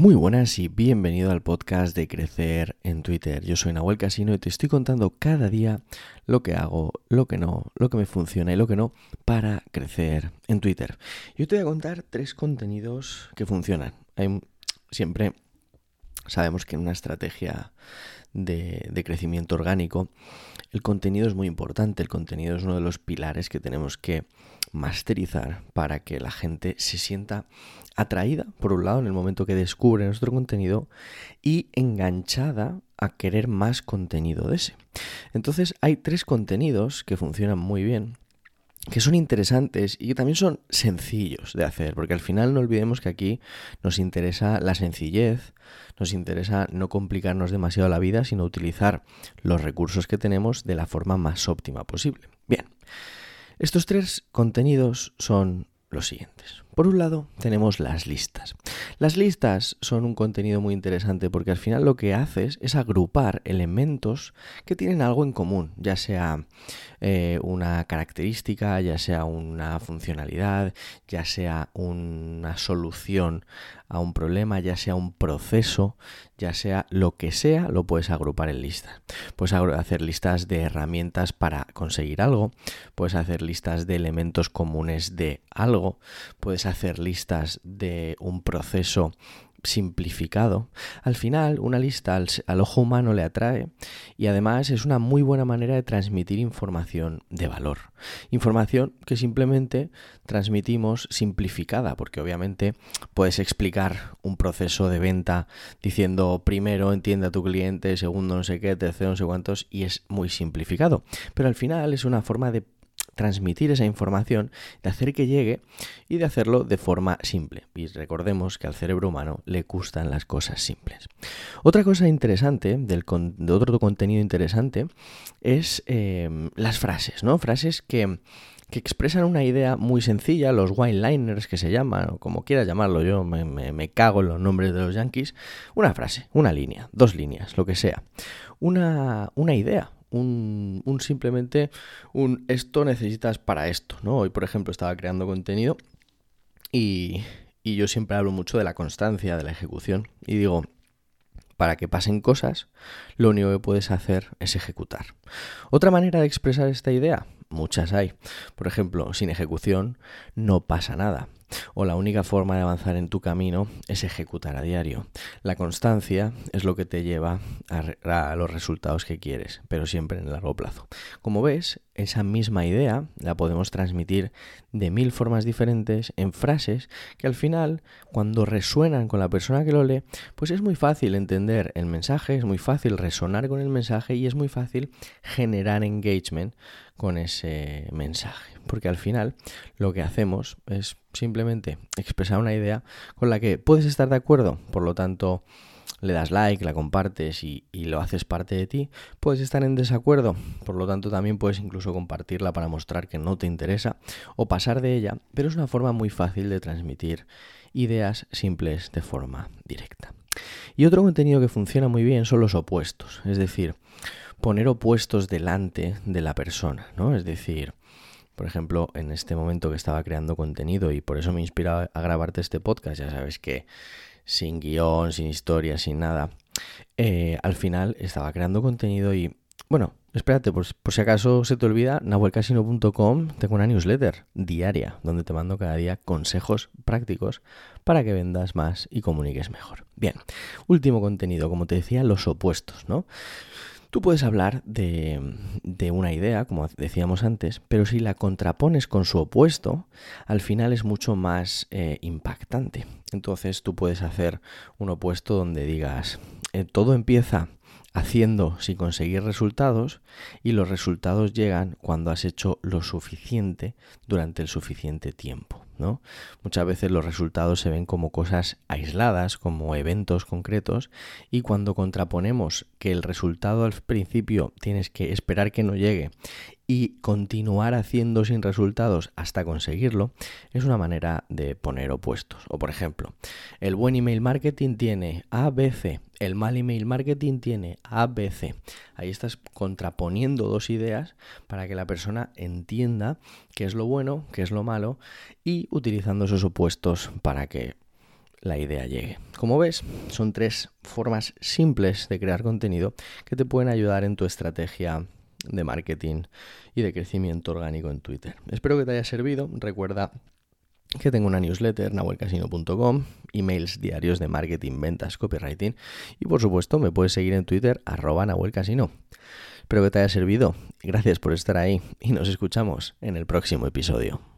Muy buenas y bienvenido al podcast de Crecer en Twitter. Yo soy Nahuel Casino y te estoy contando cada día lo que hago, lo que no, lo que me funciona y lo que no para crecer en Twitter. Yo te voy a contar tres contenidos que funcionan. Siempre sabemos que en una estrategia de crecimiento orgánico el contenido es muy importante, el contenido es uno de los pilares que tenemos que masterizar para que la gente se sienta atraída, por un lado, en el momento que descubre nuestro contenido y enganchada a querer más contenido de ese. Entonces hay tres contenidos que funcionan muy bien que son interesantes y que también son sencillos de hacer, porque al final no olvidemos que aquí nos interesa la sencillez, nos interesa no complicarnos demasiado la vida, sino utilizar los recursos que tenemos de la forma más óptima posible. Bien, estos tres contenidos son los siguientes. Por un lado, tenemos las listas. Las listas son un contenido muy interesante porque al final lo que haces es agrupar elementos que tienen algo en común, ya sea eh, una característica, ya sea una funcionalidad, ya sea una solución a un problema, ya sea un proceso, ya sea lo que sea, lo puedes agrupar en listas. Puedes hacer listas de herramientas para conseguir algo, puedes hacer listas de elementos comunes de algo, puedes hacer listas de un proceso simplificado, al final una lista al, ojo humano le atrae y además es una muy buena manera de transmitir información de valor. Información que simplemente transmitimos simplificada, porque obviamente puedes explicar un proceso de venta diciendo primero entiende a tu cliente, segundo no sé qué, tercero no sé cuántos y es muy simplificado. Pero al final es una forma de transmitir esa información, de hacer que llegue y de hacerlo de forma simple. Y recordemos que al cerebro humano le gustan las cosas simples. Otra cosa interesante, de otro contenido interesante, es em, las frases, ¿no? Frases que que expresan una idea muy sencilla, los wine-liners que se llaman, o como quieras llamarlo yo, me, me, cago en los nombres de los yankees, una frase, una línea, dos líneas, lo que sea, una, una idea, un, simplemente un esto necesitas para esto, ¿no? Hoy, por ejemplo, estaba creando contenido y, y yo siempre hablo mucho de la constancia, de la ejecución y digo, para que pasen cosas, lo único que puedes hacer es ejecutar. Otra manera de expresar esta idea, muchas hay. Por ejemplo, sin ejecución no pasa nada o la única forma de avanzar en tu camino es ejecutar a diario. La constancia es lo que te lleva a, los resultados que quieres, pero siempre en el largo plazo. Como ves, esa misma idea la podemos transmitir de mil formas diferentes en frases que al final, cuando resuenan con la persona que lo lee, pues es muy fácil entender el mensaje, es muy fácil resonar con el mensaje y es muy fácil generar engagement con ese mensaje. Porque al final lo que hacemos es simplemente expresar una idea con la que puedes estar de acuerdo, por lo tanto le das like, la compartes y, lo haces parte de ti, puedes estar en desacuerdo, por lo tanto también puedes incluso compartirla para mostrar que no te interesa o pasar de ella, pero es una forma muy fácil de transmitir ideas simples de forma directa. Y otro contenido que funciona muy bien son los opuestos, es decir, poner opuestos delante de la persona, ¿no? Es decir, por ejemplo, en este momento que estaba creando contenido y por eso me inspiraba a grabarte este podcast, ya sabes que sin guion, sin historia, sin nada, eh, al final estaba creando contenido y, bueno, espérate, por, si acaso se te olvida, nahuelcasino.com tengo una newsletter diaria donde te mando cada día consejos prácticos para que vendas más y comuniques mejor. Bien, último contenido, como te decía, los opuestos, ¿no? Tú puedes hablar de, una idea, como decíamos antes, pero si la contrapones con su opuesto, al final es mucho más eh, impactante. Entonces tú puedes hacer un opuesto donde digas, eh, todo empieza haciendo sin conseguir resultados y los resultados llegan cuando has hecho lo suficiente durante el suficiente tiempo. Muchas veces los resultados se ven como cosas aisladas, como eventos concretos, y cuando contraponemos que el resultado al principio tienes que esperar que no llegue y continuar haciendo sin resultados hasta conseguirlo, es una manera de poner opuestos. O por ejemplo, el buen email marketing tiene ABC, el mal email marketing tiene ABC. Ahí estás contraponiendo dos ideas para que la persona entienda qué es lo bueno, qué es lo malo y utilizando esos opuestos para que la idea llegue. Como ves, son tres formas simples de crear contenido que te pueden ayudar en tu estrategia de marketing y de crecimiento orgánico en Twitter. Espero que te haya servido. Recuerda que tengo una newsletter, nahuelcasino.com, emails diarios de marketing, ventas, copywriting y por supuesto me puedes seguir en Twitter arroba nahuelcasino. Espero que te haya servido. Gracias por estar ahí y nos escuchamos en el próximo episodio.